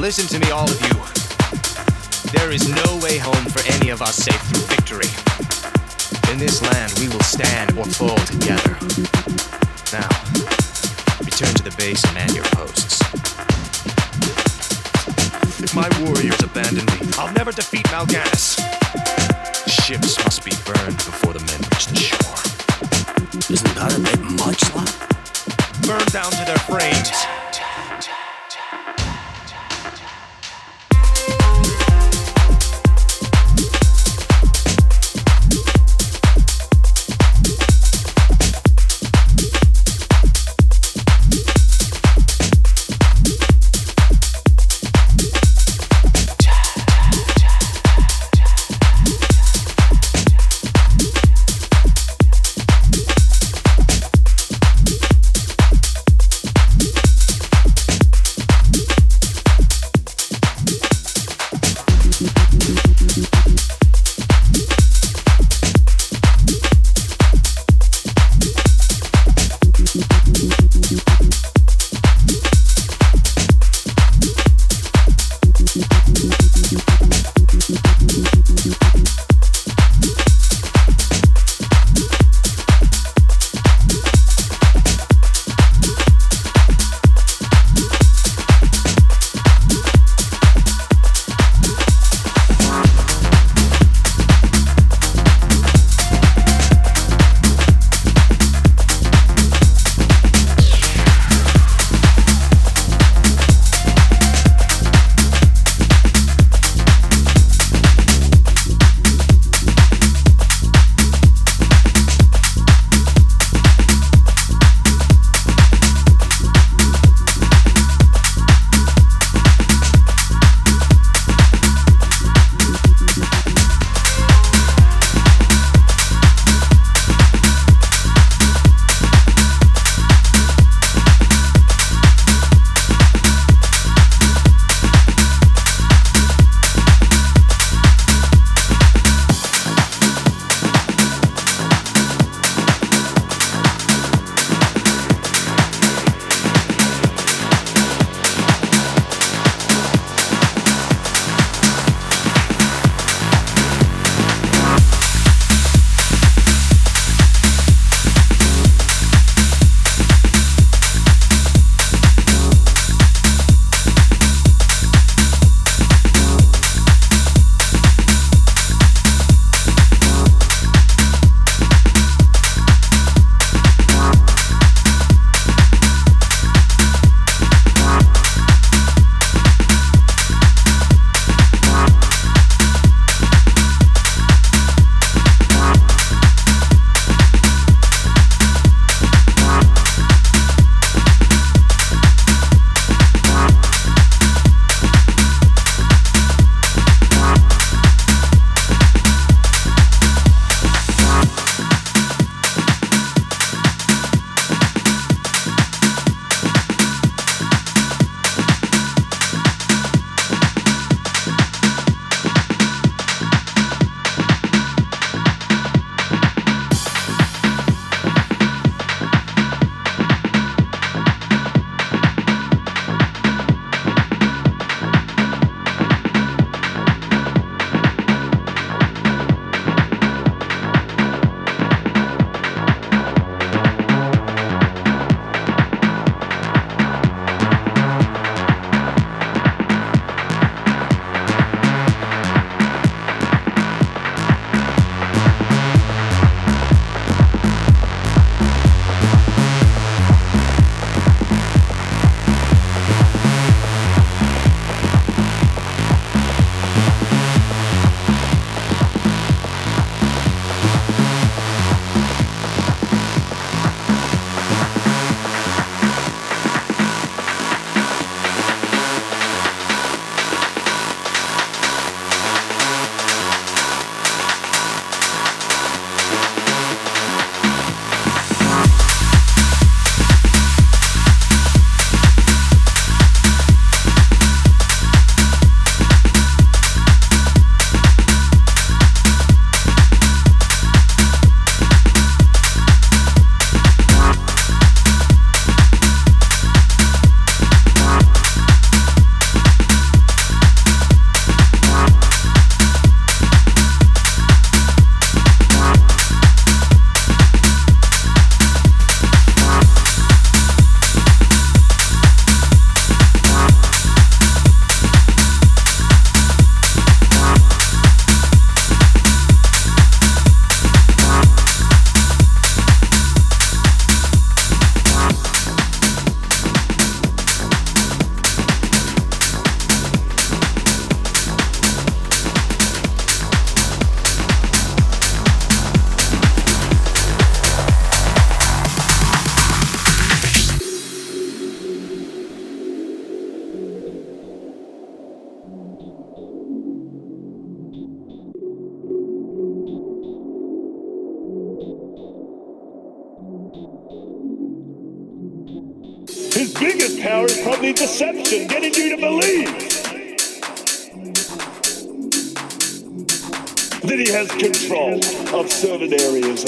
Listen to me, all of you. There is no way home for any of us save through victory. In this land, we will stand or fall together. Now, return to the base and man your posts. If my warriors abandon me, I'll never defeat Mal'Ganis. Ships must be burned before the men reach the shore. Isn't that a bit much, lad? Burned down to their frames.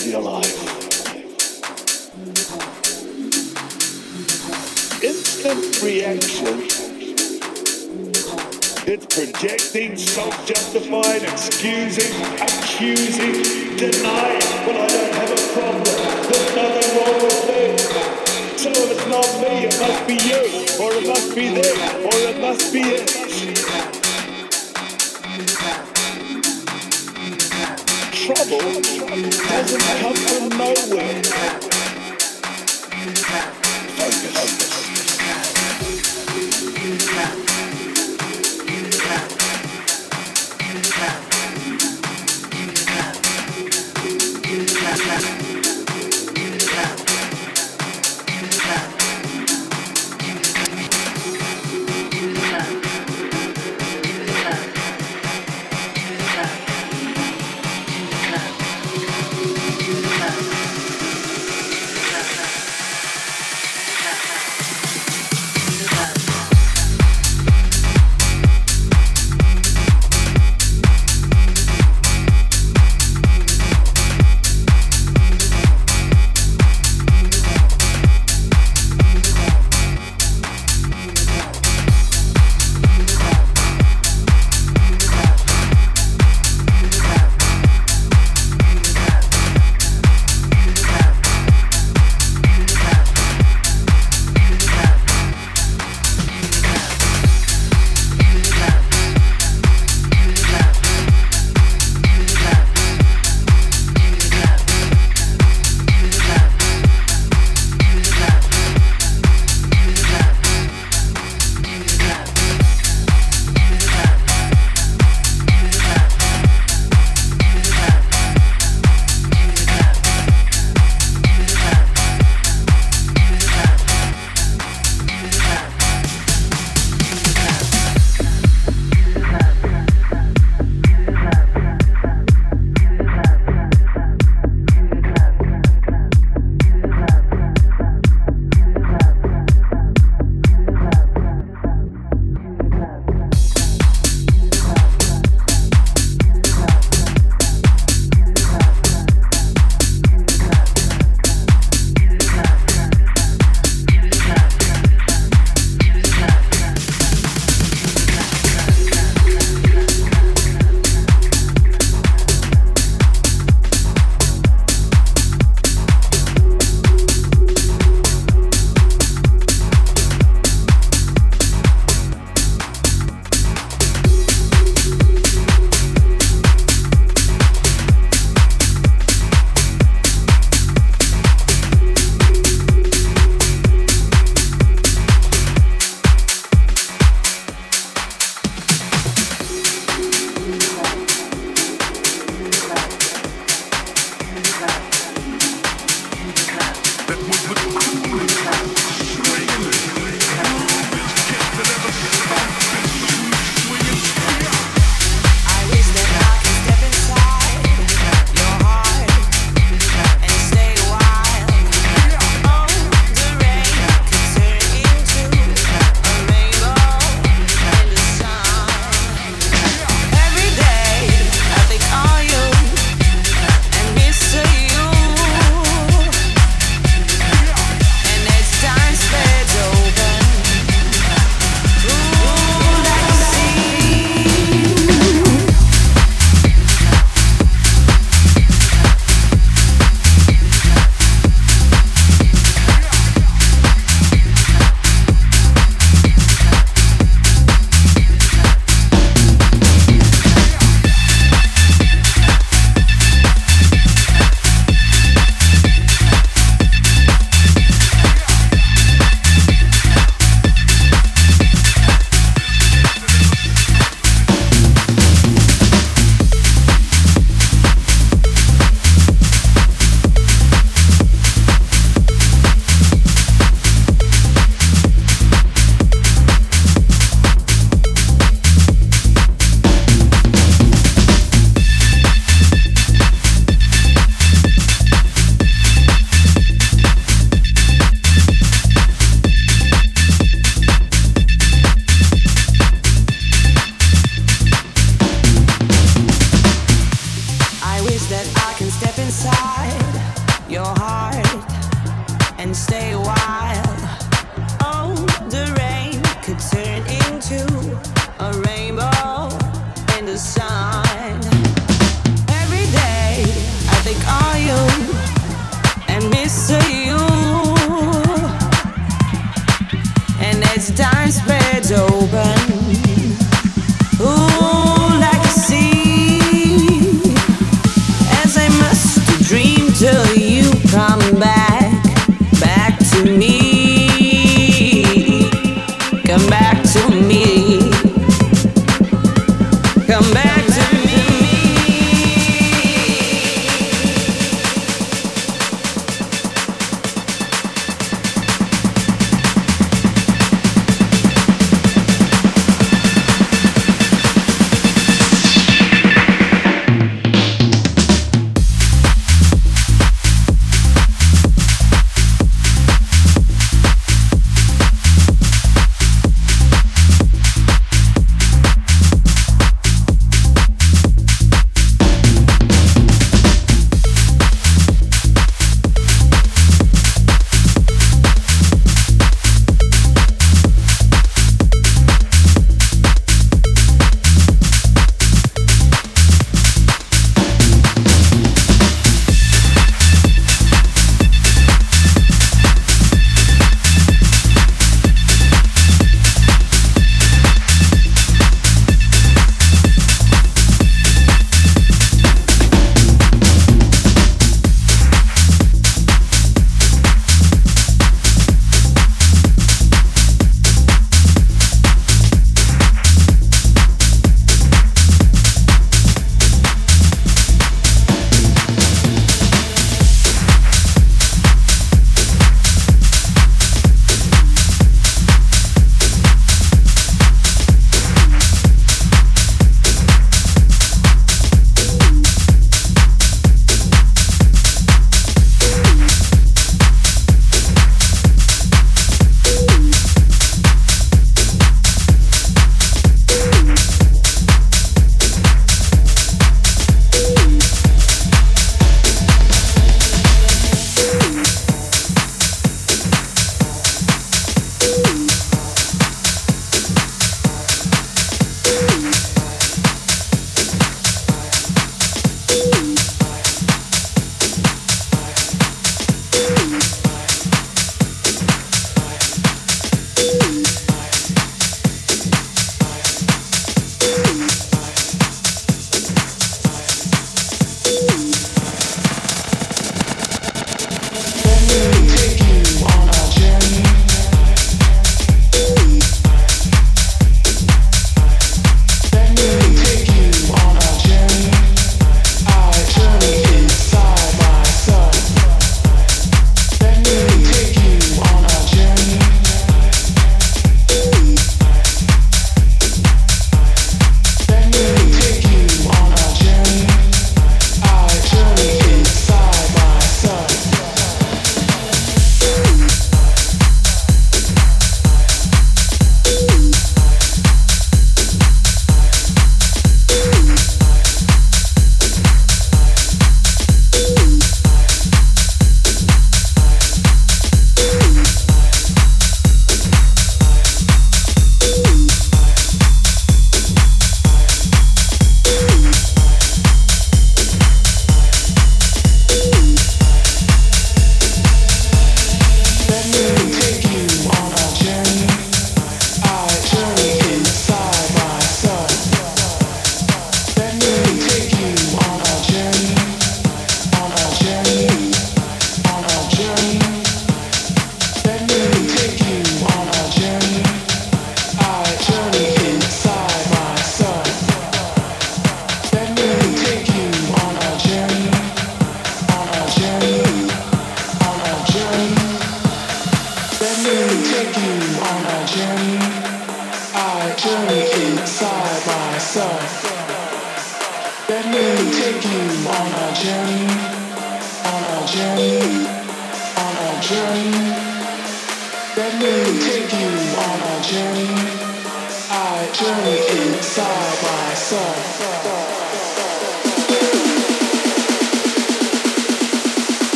Of your life.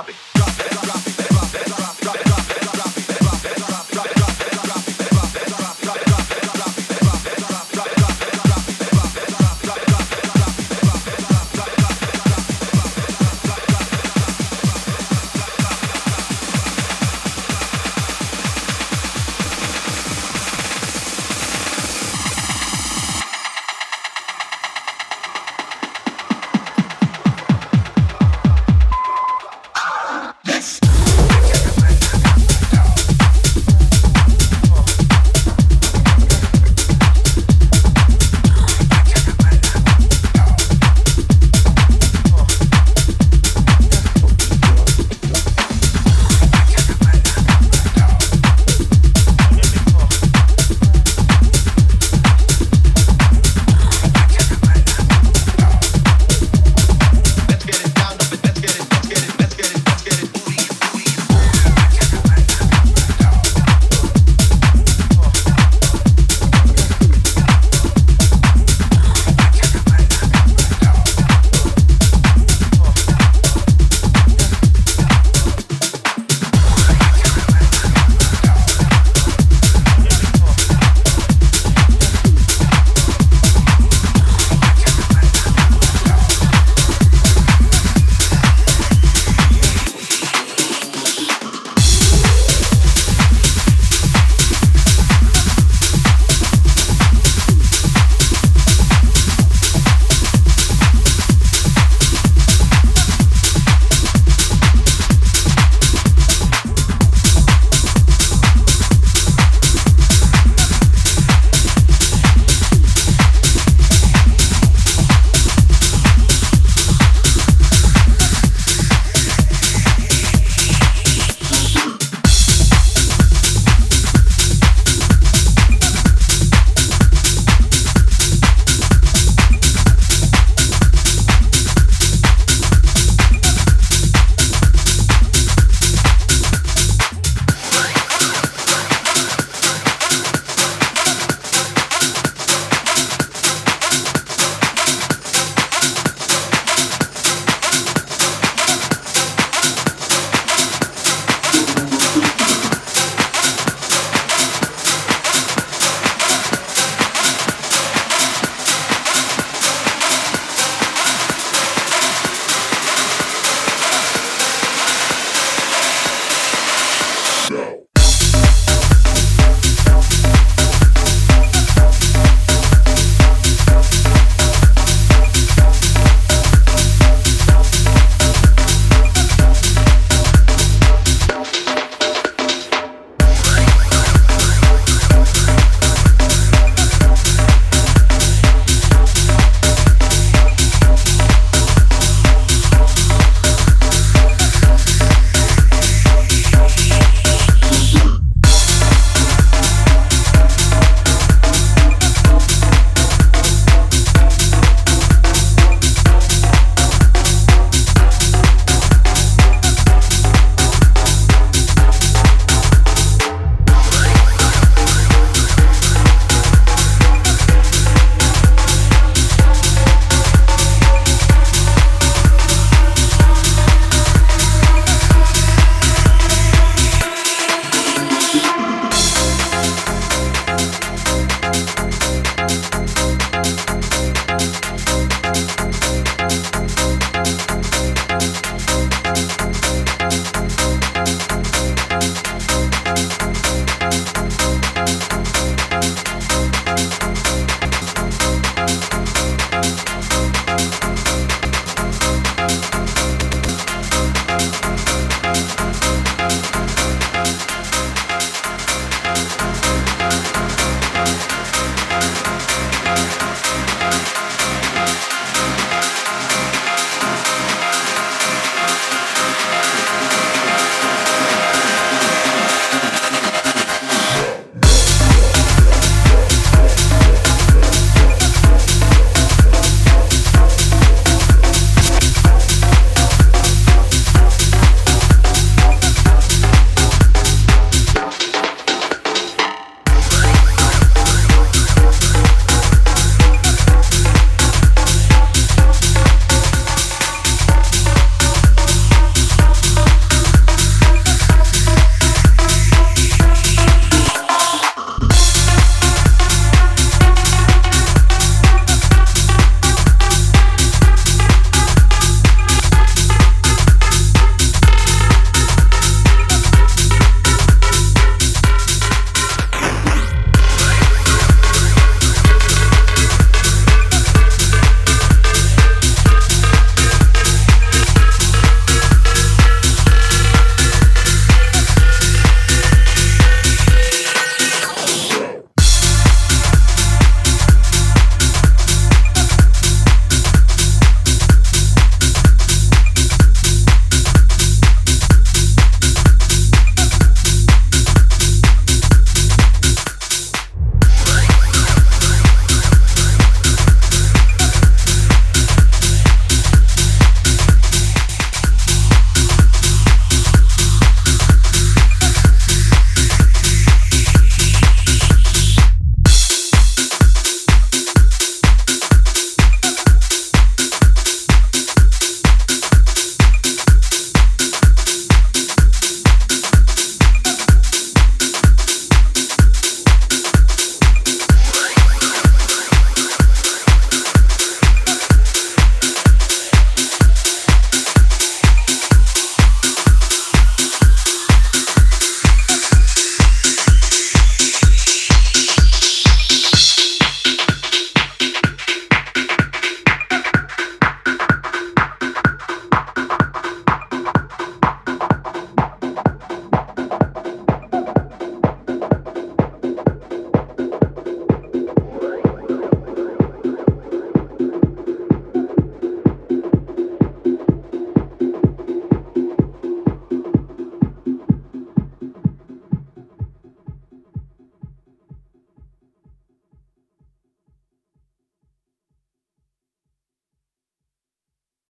hobby.